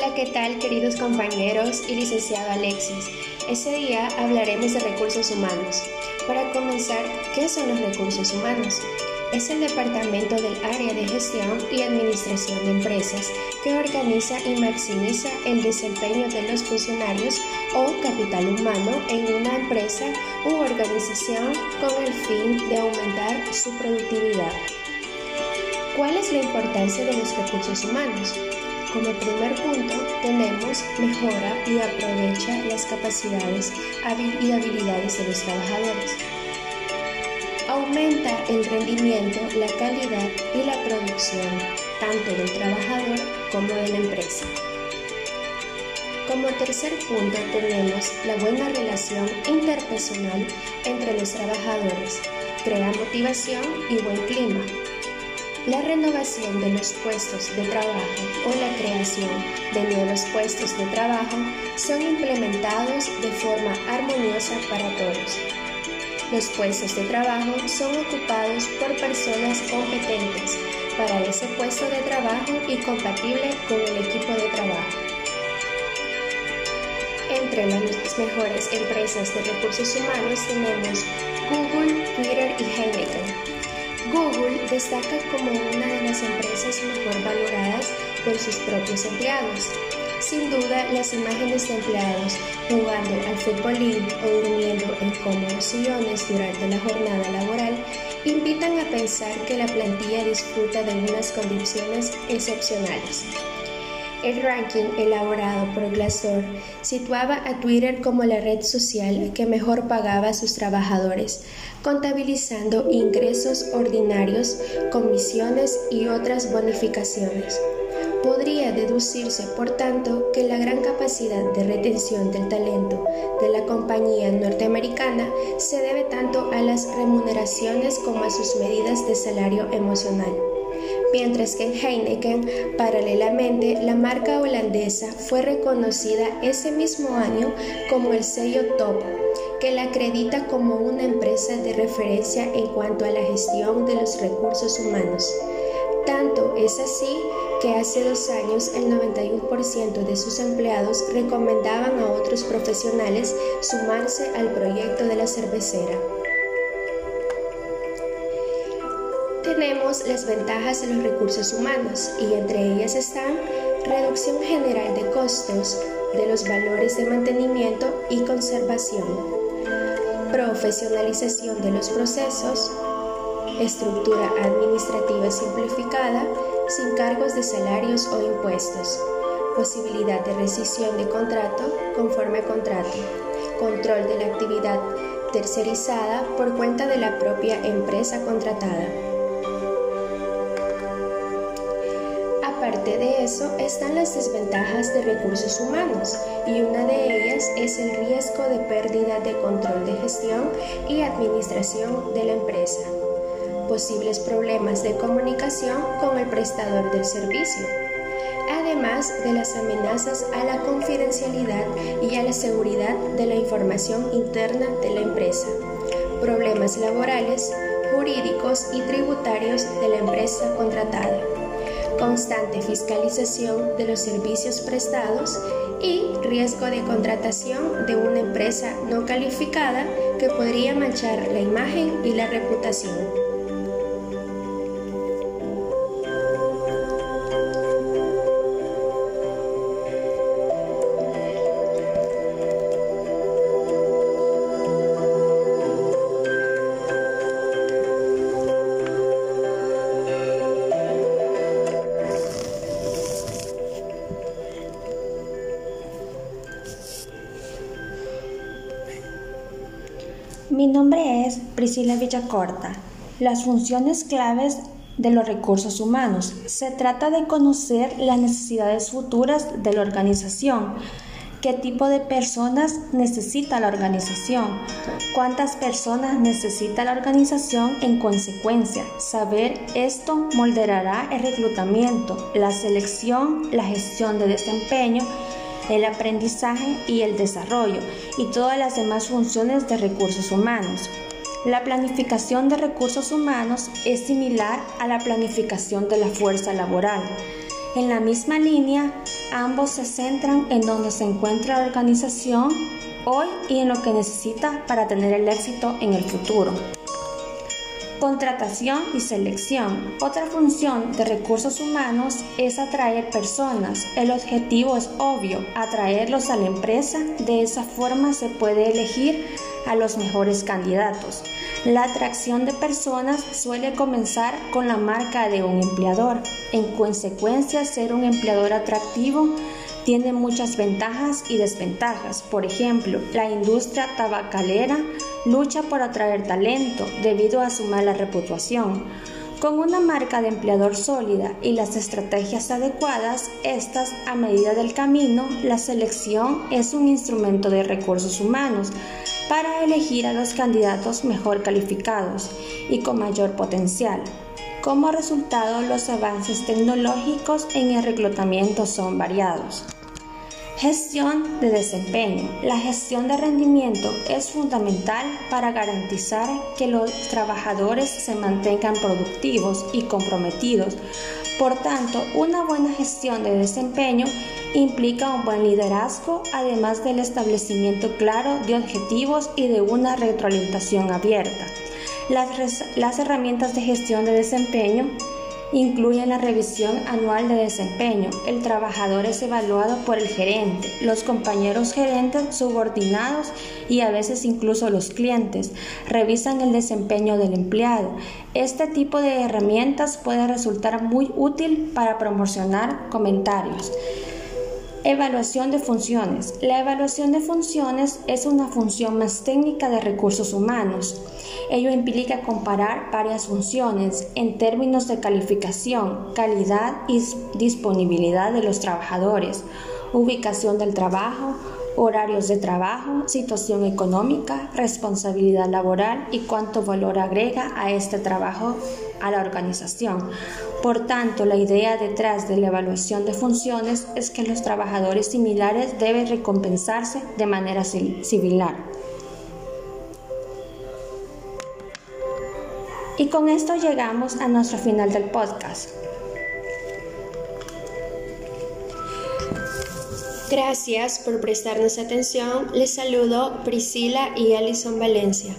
Hola, ¿qué tal queridos compañeros y licenciado Alexis? Ese día hablaremos de recursos humanos. Para comenzar, ¿qué son los recursos humanos? Es el departamento del área de gestión y administración de empresas que organiza y maximiza el desempeño de los funcionarios o capital humano en una empresa u organización con el fin de aumentar su productividad. ¿Cuál es la importancia de los recursos humanos? Como primer punto tenemos mejora y aprovecha las capacidades y habilidades de los trabajadores. Aumenta el rendimiento, la calidad y la producción tanto del trabajador como de la empresa. Como tercer punto tenemos la buena relación interpersonal entre los trabajadores, crea motivación y buen clima, la renovación de los puestos de trabajo o la creación de nuevos puestos de trabajo son implementados de forma armoniosa para todos. Los puestos de trabajo son ocupados por personas competentes para ese puesto de trabajo y compatible con el equipo de trabajo. Entre las mejores empresas de recursos humanos tenemos Google, Twitter y Heineken. Google destaca como una de las empresas mejor valoradas por sus propios empleados. Sin duda, las imágenes de empleados jugando al futbolín o durmiendo en cómodos sillones durante la jornada laboral invitan a pensar que la plantilla disfruta de unas condiciones excepcionales. El ranking elaborado por Glassdoor situaba a Twitter como la red social que mejor pagaba a sus trabajadores, contabilizando ingresos ordinarios, comisiones y otras bonificaciones. Podría deducirse, por tanto, que la gran capacidad de retención del talento de la compañía norteamericana se debe tanto a las remuneraciones como a sus medidas de salario emocional mientras que en Heineken, paralelamente, la marca holandesa fue reconocida ese mismo año como el sello Top, que la acredita como una empresa de referencia en cuanto a la gestión de los recursos humanos. Tanto es así que hace dos años el 91% de sus empleados recomendaban a otros profesionales sumarse al proyecto de la cervecera. Tenemos las ventajas de los recursos humanos y entre ellas están reducción general de costos de los valores de mantenimiento y conservación, profesionalización de los procesos, estructura administrativa simplificada sin cargos de salarios o impuestos, posibilidad de rescisión de contrato conforme a contrato, control de la actividad tercerizada por cuenta de la propia empresa contratada. De eso están las desventajas de recursos humanos y una de ellas es el riesgo de pérdida de control de gestión y administración de la empresa, posibles problemas de comunicación con el prestador del servicio, además de las amenazas a la confidencialidad y a la seguridad de la información interna de la empresa, problemas laborales, jurídicos y tributarios de la empresa contratada constante fiscalización de los servicios prestados y riesgo de contratación de una empresa no calificada que podría manchar la imagen y la reputación. Mi nombre es Priscila Villacorta. Las funciones claves de los recursos humanos. Se trata de conocer las necesidades futuras de la organización. ¿Qué tipo de personas necesita la organización? ¿Cuántas personas necesita la organización en consecuencia? Saber esto molderará el reclutamiento, la selección, la gestión de desempeño el aprendizaje y el desarrollo y todas las demás funciones de recursos humanos. La planificación de recursos humanos es similar a la planificación de la fuerza laboral. En la misma línea, ambos se centran en donde se encuentra la organización hoy y en lo que necesita para tener el éxito en el futuro. Contratación y selección. Otra función de recursos humanos es atraer personas. El objetivo es obvio, atraerlos a la empresa. De esa forma se puede elegir a los mejores candidatos. La atracción de personas suele comenzar con la marca de un empleador. En consecuencia, ser un empleador atractivo tiene muchas ventajas y desventajas. Por ejemplo, la industria tabacalera lucha por atraer talento debido a su mala reputación. Con una marca de empleador sólida y las estrategias adecuadas, estas a medida del camino, la selección es un instrumento de recursos humanos para elegir a los candidatos mejor calificados y con mayor potencial. Como resultado, los avances tecnológicos en el reclutamiento son variados. Gestión de desempeño. La gestión de rendimiento es fundamental para garantizar que los trabajadores se mantengan productivos y comprometidos. Por tanto, una buena gestión de desempeño implica un buen liderazgo, además del establecimiento claro de objetivos y de una retroalimentación abierta. Las, herramientas de gestión de desempeño incluyen la revisión anual de desempeño. El trabajador es evaluado por el gerente, los compañeros gerentes subordinados y a veces incluso los clientes. Revisan el desempeño del empleado. Este tipo de herramientas puede resultar muy útil para promocionar comentarios. Evaluación de funciones. La evaluación de funciones es una función más técnica de recursos humanos. Ello implica comparar varias funciones en términos de calificación, calidad y disponibilidad de los trabajadores, ubicación del trabajo, horarios de trabajo, situación económica, responsabilidad laboral y cuánto valor agrega a este trabajo a la organización. Por tanto, la idea detrás de la evaluación de funciones es que los trabajadores similares deben recompensarse de manera similar. Y con esto llegamos a nuestro final del podcast. Gracias por prestarnos atención. Les saludo Priscila y Alison Valencia.